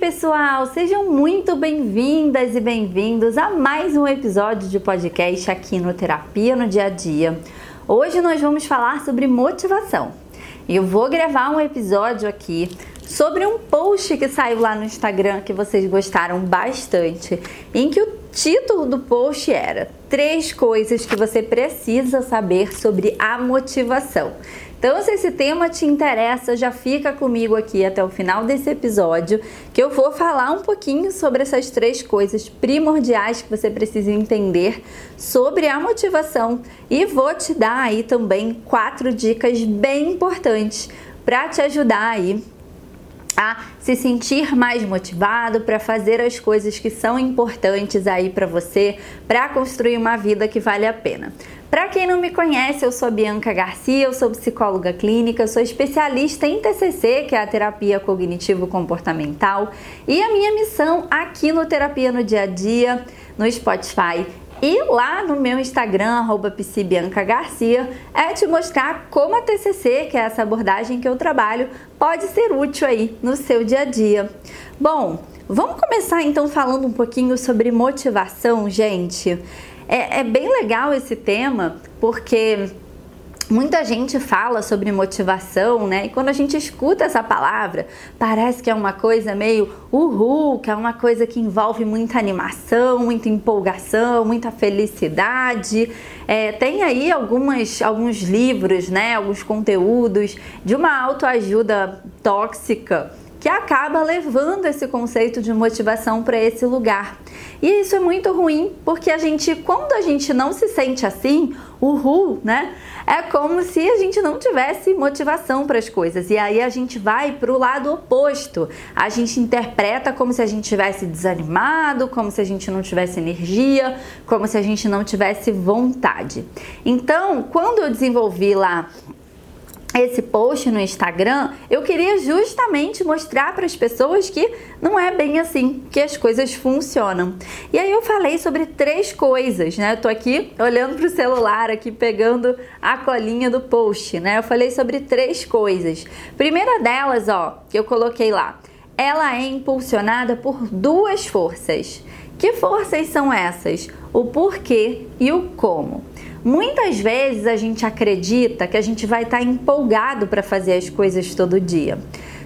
pessoal, sejam muito bem-vindas e bem-vindos a mais um episódio de podcast aqui no Terapia no Dia a Dia. Hoje nós vamos falar sobre motivação. Eu vou gravar um episódio aqui sobre um post que saiu lá no Instagram que vocês gostaram bastante, em que o título do post era Três coisas que você precisa saber sobre a motivação. Então, se esse tema te interessa, já fica comigo aqui até o final desse episódio, que eu vou falar um pouquinho sobre essas três coisas primordiais que você precisa entender sobre a motivação e vou te dar aí também quatro dicas bem importantes para te ajudar aí a se sentir mais motivado para fazer as coisas que são importantes aí para você, para construir uma vida que vale a pena. Para quem não me conhece, eu sou Bianca Garcia, eu sou psicóloga clínica, sou especialista em TCC, que é a terapia cognitivo comportamental, e a minha missão aqui no Terapia no Dia a Dia, no Spotify e lá no meu Instagram, arroba Garcia, é te mostrar como a TCC, que é essa abordagem que eu trabalho, pode ser útil aí no seu dia a dia. Bom, vamos começar então falando um pouquinho sobre motivação, gente. É, é bem legal esse tema porque Muita gente fala sobre motivação, né? E quando a gente escuta essa palavra, parece que é uma coisa meio uhul, que é uma coisa que envolve muita animação, muita empolgação, muita felicidade. É, tem aí algumas, alguns livros, né? Alguns conteúdos de uma autoajuda tóxica que acaba levando esse conceito de motivação para esse lugar. E isso é muito ruim, porque a gente, quando a gente não se sente assim, uhul, né? É como se a gente não tivesse motivação para as coisas. E aí a gente vai para o lado oposto. A gente interpreta como se a gente tivesse desanimado, como se a gente não tivesse energia, como se a gente não tivesse vontade. Então, quando eu desenvolvi lá esse post no Instagram, eu queria justamente mostrar para as pessoas que não é bem assim que as coisas funcionam. E aí eu falei sobre três coisas, né? Eu tô aqui olhando para o celular, aqui pegando a colinha do post, né? Eu falei sobre três coisas. Primeira delas, ó, que eu coloquei lá, ela é impulsionada por duas forças. Que forças são essas? O porquê e o como. Muitas vezes a gente acredita que a gente vai estar empolgado para fazer as coisas todo dia.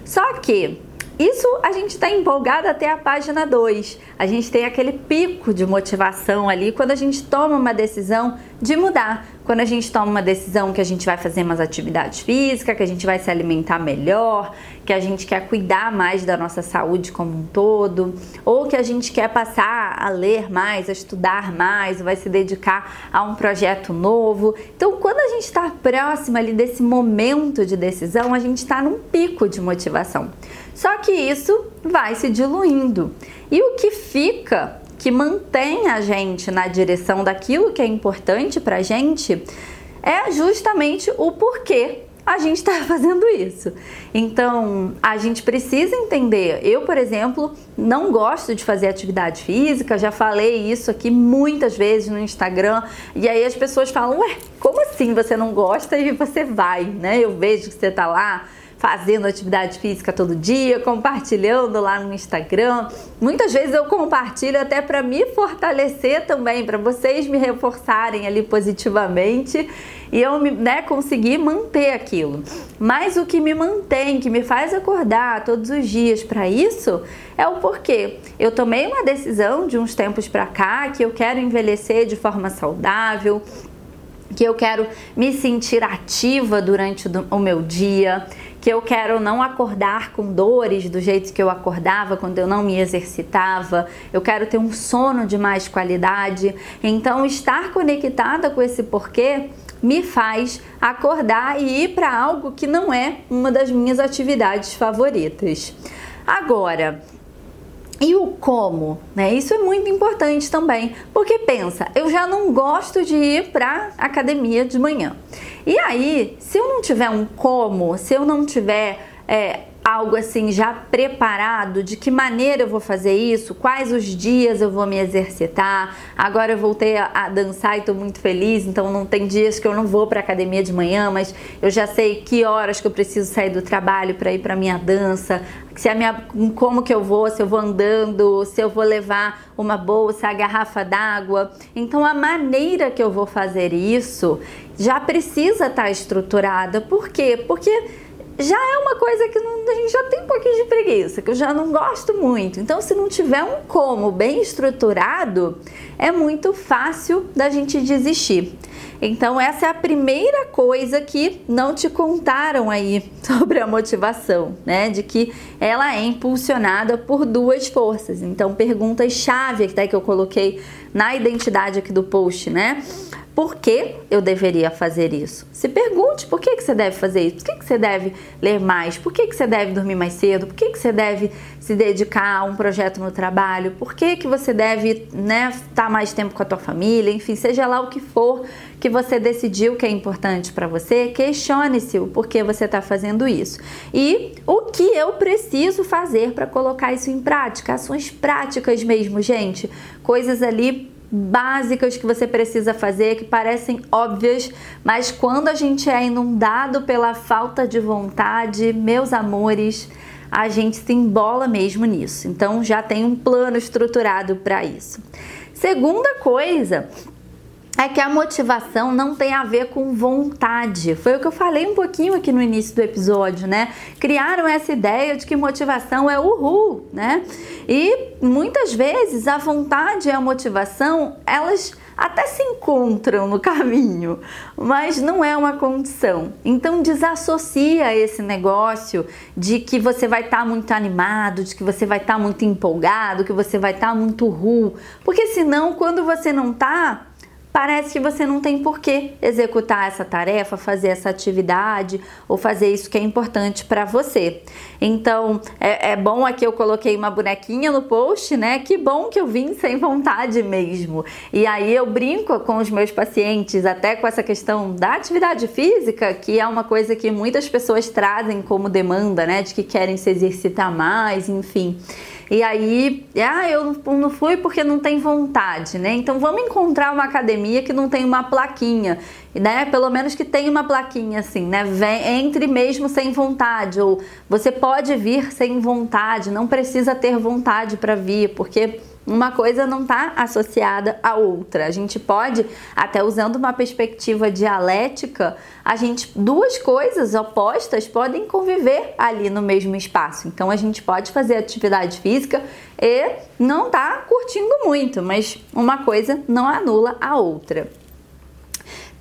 Só que isso a gente está empolgado até a página 2. A gente tem aquele pico de motivação ali quando a gente toma uma decisão de mudar. Quando a gente toma uma decisão que a gente vai fazer mais atividade física, que a gente vai se alimentar melhor, que a gente quer cuidar mais da nossa saúde como um todo, ou que a gente quer passar a ler mais, a estudar mais, vai se dedicar a um projeto novo. Então, quando a gente está próximo ali desse momento de decisão, a gente está num pico de motivação. Só que isso vai se diluindo. E o que fica, que mantém a gente na direção daquilo que é importante para a gente, é justamente o porquê a gente está fazendo isso. Então, a gente precisa entender. Eu, por exemplo, não gosto de fazer atividade física, já falei isso aqui muitas vezes no Instagram, e aí as pessoas falam: "Ué, como assim você não gosta e você vai?", né? Eu vejo que você está lá fazendo atividade física todo dia, compartilhando lá no Instagram. Muitas vezes eu compartilho até para me fortalecer também, para vocês me reforçarem ali positivamente e eu né, conseguir manter aquilo. Mas o que me mantém, que me faz acordar todos os dias para isso, é o porquê. Eu tomei uma decisão de uns tempos para cá que eu quero envelhecer de forma saudável, que eu quero me sentir ativa durante o meu dia, que eu quero não acordar com dores do jeito que eu acordava quando eu não me exercitava, eu quero ter um sono de mais qualidade. Então, estar conectada com esse porquê me faz acordar e ir para algo que não é uma das minhas atividades favoritas. Agora, e o como, né? Isso é muito importante também, porque pensa, eu já não gosto de ir para academia de manhã. E aí, se eu não tiver um como, se eu não tiver é, algo assim já preparado de que maneira eu vou fazer isso, quais os dias eu vou me exercitar. Agora eu voltei a, dançar e estou muito feliz, então não tem dias que eu não vou para academia de manhã, mas eu já sei que horas que eu preciso sair do trabalho para ir para minha dança, se a minha como que eu vou, se eu vou andando, se eu vou levar uma bolsa, a garrafa d'água. Então a maneira que eu vou fazer isso já precisa estar tá estruturada. Por quê? Porque já é uma coisa que não, a gente já tem um pouquinho de preguiça, que eu já não gosto muito. Então, se não tiver um como bem estruturado, é muito fácil da gente desistir. Então, essa é a primeira coisa que não te contaram aí sobre a motivação, né? De que ela é impulsionada por duas forças. Então, perguntas-chave que, que eu coloquei na identidade aqui do post, né? Por que eu deveria fazer isso. Se pergunte por que, que você deve fazer isso, por que, que você deve ler mais, por que, que você deve dormir mais cedo, por que, que você deve se dedicar a um projeto no trabalho, por que, que você deve né, estar mais tempo com a tua família, enfim, seja lá o que for que você decidiu que é importante para você, questione-se o porquê você está fazendo isso. E o que eu preciso fazer para colocar isso em prática, ações práticas mesmo, gente, coisas ali básicas que você precisa fazer que parecem óbvias, mas quando a gente é inundado pela falta de vontade, meus amores, a gente se embola mesmo nisso. Então já tem um plano estruturado para isso. Segunda coisa é que a motivação não tem a ver com vontade. Foi o que eu falei um pouquinho aqui no início do episódio, né? Criaram essa ideia de que motivação é uhul, né? E muitas vezes a vontade e a motivação, elas até se encontram no caminho, mas não é uma condição. Então desassocia esse negócio de que você vai estar tá muito animado, de que você vai estar tá muito empolgado, que você vai estar tá muito ru, porque senão quando você não tá parece que você não tem por que executar essa tarefa, fazer essa atividade ou fazer isso que é importante para você. Então, é, é, bom aqui eu coloquei uma bonequinha no post, né? Que bom que eu vim sem vontade mesmo. E aí eu brinco com os meus pacientes até com essa questão da atividade física, que é uma coisa que muitas pessoas trazem como demanda, né? De que querem se exercitar mais, enfim. E aí, ah, eu não fui porque não tem vontade, né? Então vamos encontrar uma academia que não tem uma plaquinha, né? Pelo menos que tenha uma plaquinha assim, né? Vem, entre mesmo sem vontade, ou você pode vir sem vontade, não precisa ter vontade para vir, porque uma coisa não está associada à outra. A gente pode, até usando uma perspectiva dialética, a gente duas coisas opostas podem conviver ali no mesmo espaço. Então a gente pode fazer atividade física e não tá curtindo muito, mas uma coisa não anula a outra.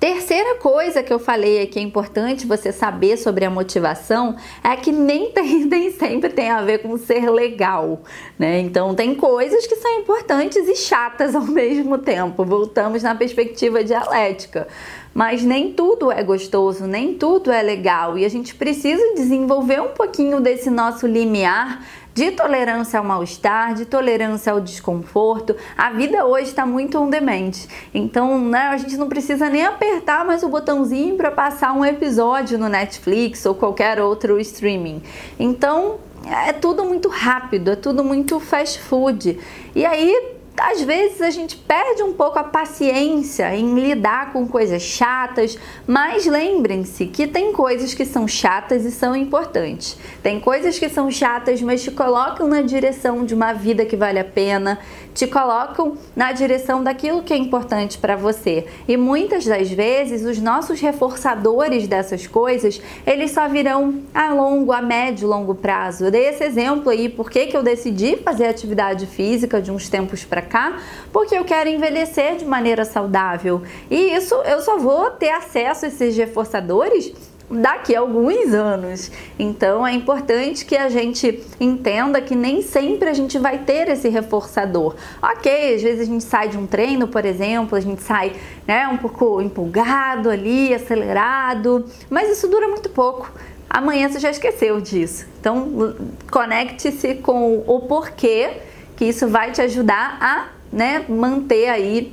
Terceira coisa que eu falei aqui é importante você saber sobre a motivação é que nem, tem, nem sempre tem a ver com ser legal, né? Então tem coisas que são importantes e chatas ao mesmo tempo. Voltamos na perspectiva dialética. Mas nem tudo é gostoso, nem tudo é legal e a gente precisa desenvolver um pouquinho desse nosso limiar de tolerância ao mal-estar, de tolerância ao desconforto. A vida hoje está muito on demand. Então, né, a gente não precisa nem apertar mais o botãozinho para passar um episódio no Netflix ou qualquer outro streaming. Então, é tudo muito rápido, é tudo muito fast food. E aí às vezes a gente perde um pouco a paciência em lidar com coisas chatas, mas lembrem-se que tem coisas que são chatas e são importantes. Tem coisas que são chatas, mas te colocam na direção de uma vida que vale a pena, te colocam na direção daquilo que é importante para você. E muitas das vezes os nossos reforçadores dessas coisas, eles só virão a longo, a médio, longo prazo. Eu dei esse exemplo aí, por que eu decidi fazer atividade física de uns tempos para cá, porque eu quero envelhecer de maneira saudável. E isso eu só vou ter acesso a esses reforçadores daqui a alguns anos. Então é importante que a gente entenda que nem sempre a gente vai ter esse reforçador. Ok, às vezes a gente sai de um treino, por exemplo, a gente sai né, um pouco empolgado ali, acelerado, mas isso dura muito pouco. Amanhã você já esqueceu disso. Então conecte-se com o porquê que isso vai te ajudar a né, manter aí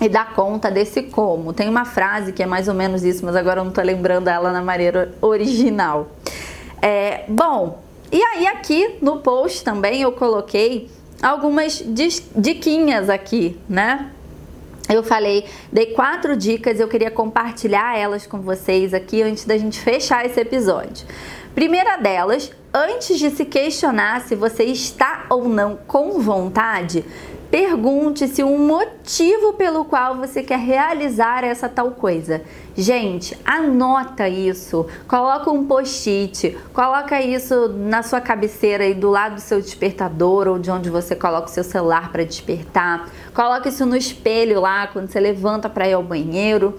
e dar conta desse como. Tem uma frase que é mais ou menos isso, mas agora eu não estou lembrando ela na maneira original. É, bom, E aí aqui no post também eu coloquei algumas diquinhas aqui, né? Eu falei, dei quatro dicas, eu queria compartilhar elas com vocês aqui antes da gente fechar esse episódio. Primeira delas, antes de se questionar se você está ou não com vontade, Pergunte-se um motivo pelo qual você quer realizar essa tal coisa. Gente, anota isso, coloca um post-it, coloca isso na sua cabeceira aí do lado do seu despertador ou de onde você coloca o seu celular para despertar. Coloca isso no espelho lá quando você levanta para ir ao banheiro.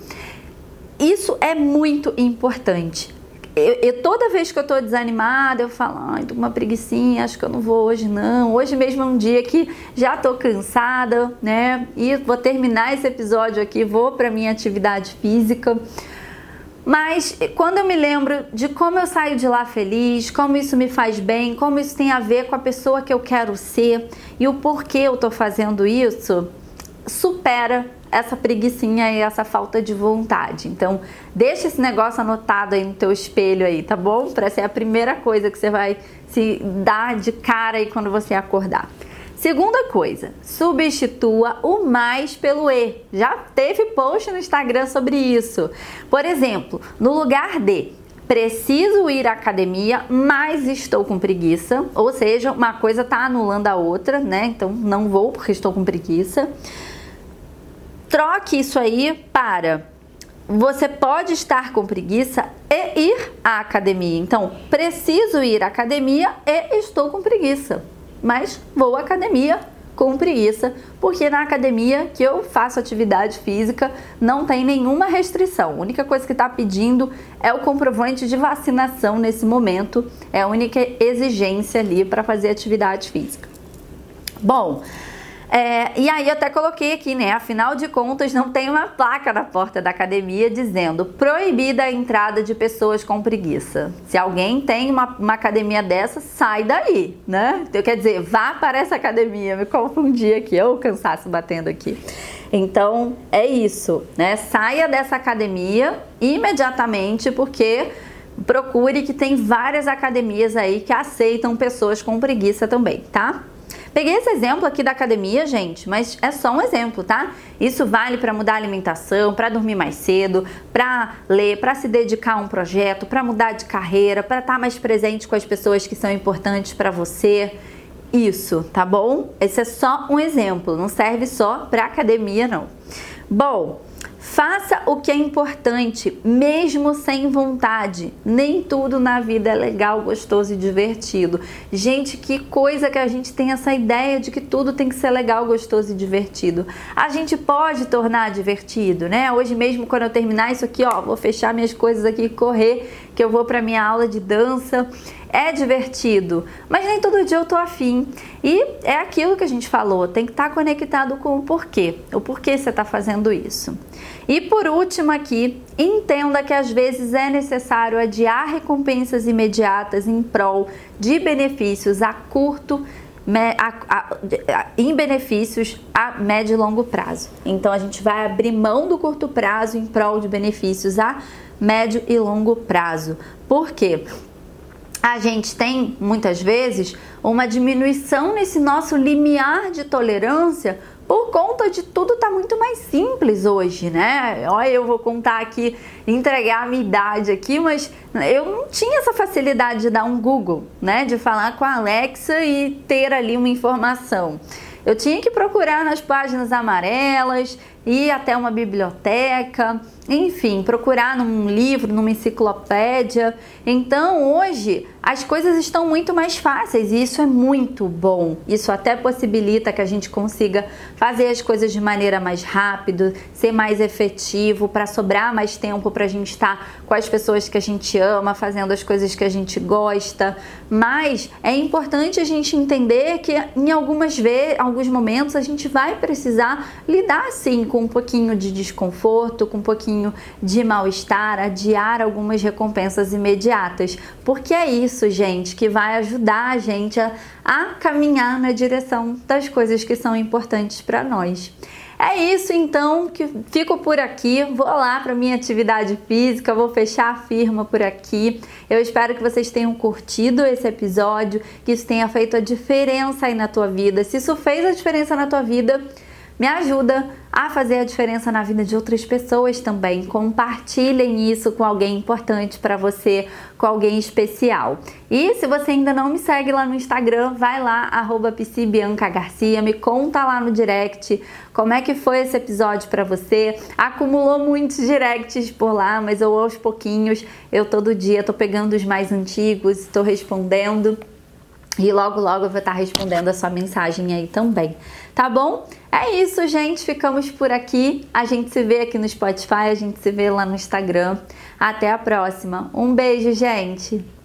Isso é muito importante eu, eu, toda vez que eu tô desanimada, eu falo, ai, tô com uma preguiçinha, acho que eu não vou hoje não. Hoje mesmo é um dia que já tô cansada, né? E vou terminar esse episódio aqui, vou para minha atividade física. Mas quando eu me lembro de como eu saio de lá feliz, como isso me faz bem, como isso tem a ver com a pessoa que eu quero ser e o porquê eu tô fazendo isso, supera essa preguiçinha e essa falta de vontade. Então, deixa esse negócio anotado aí no teu espelho aí, tá bom? Para ser a primeira coisa que você vai se dar de cara aí quando você acordar. Segunda coisa, substitua o mais pelo e. Já teve post no Instagram sobre isso. Por exemplo, no lugar de preciso ir à academia, mas estou com preguiça, ou seja, uma coisa está anulando a outra, né? Então não vou porque estou com preguiça. Troque isso aí para você pode estar com preguiça e ir à academia. Então, preciso ir à academia e estou com preguiça, mas vou à academia com preguiça, porque na academia que eu faço atividade física não tem nenhuma restrição. A única coisa que está pedindo é o comprovante de vacinação nesse momento, é a única exigência ali para fazer atividade física. Bom, é, e aí até coloquei aqui, né? Afinal de contas, não tem uma placa na porta da academia dizendo proibida a entrada de pessoas com preguiça. Se alguém tem uma, uma academia dessa, sai daí, né? Então, quer dizer, vá para essa academia. Me confundi aqui, eu o cansaço batendo aqui. Então é isso, né? Saia dessa academia imediatamente, porque procure que tem várias academias aí que aceitam pessoas com preguiça também, tá? Peguei esse exemplo aqui da academia, gente, mas é só um exemplo, tá? Isso vale para mudar a alimentação, para dormir mais cedo, para ler, para se dedicar a um projeto, para mudar de carreira, para estar tá mais presente com as pessoas que são importantes para você. Isso, tá bom? Esse é só um exemplo, não serve só para academia não. Bom, Faça o que é importante, mesmo sem vontade. Nem tudo na vida é legal, gostoso e divertido. Gente, que coisa que a gente tem essa ideia de que tudo tem que ser legal, gostoso e divertido. A gente pode tornar divertido, né? Hoje mesmo, quando eu terminar isso aqui, ó, vou fechar minhas coisas aqui e correr, que eu vou para minha aula de dança é divertido, mas nem todo dia eu tô afim. E é aquilo que a gente falou, tem que estar tá conectado com o porquê, o porquê você está fazendo isso. E por último aqui, entenda que às vezes é necessário adiar recompensas imediatas em prol de benefícios a curto a, a, a, em benefícios a médio e longo prazo. Então a gente vai abrir mão do curto prazo em prol de benefícios a médio e longo prazo. Por quê? A gente tem muitas vezes uma diminuição nesse nosso limiar de tolerância por conta de tudo tá muito mais simples hoje, né? Olha, eu vou contar aqui, entregar a minha idade aqui, mas eu não tinha essa facilidade de dar um Google, né? De falar com a Alexa e ter ali uma informação. Eu tinha que procurar nas páginas amarelas, ir até uma biblioteca, enfim, procurar num livro, numa enciclopédia. Então, hoje, as coisas estão muito mais fáceis e isso é muito bom. Isso até possibilita que a gente consiga fazer as coisas de maneira mais rápida, ser mais efetivo, para sobrar mais tempo para a gente estar com as pessoas que a gente ama, fazendo as coisas que a gente gosta. Mas é importante a gente entender que em algumas vezes, alguns momentos a gente vai precisar lidar sim com um pouquinho de desconforto, com um pouquinho pouquinho de mal-estar, adiar algumas recompensas imediatas, porque é isso, gente, que vai ajudar a gente a, a caminhar na direção das coisas que são importantes para nós. É isso então, que fico por aqui, vou lá para minha atividade física, vou fechar a firma por aqui. Eu espero que vocês tenham curtido esse episódio, que isso tenha feito a diferença aí na tua vida. Se isso fez a diferença na tua vida, me ajuda a fazer a diferença na vida de outras pessoas também. Compartilhem isso com alguém importante para você, com alguém especial. E se você ainda não me segue lá no Instagram, vai lá, arroba Garcia, me conta lá no direct como é que foi esse episódio para você. Acumulou muitos directs por lá, mas eu aos pouquinhos, eu todo dia tô pegando os mais antigos, estou respondendo. E logo, logo eu vou estar respondendo a sua mensagem aí também, tá bom? É isso, gente. Ficamos por aqui. A gente se vê aqui no Spotify, a gente se vê lá no Instagram. Até a próxima. Um beijo, gente!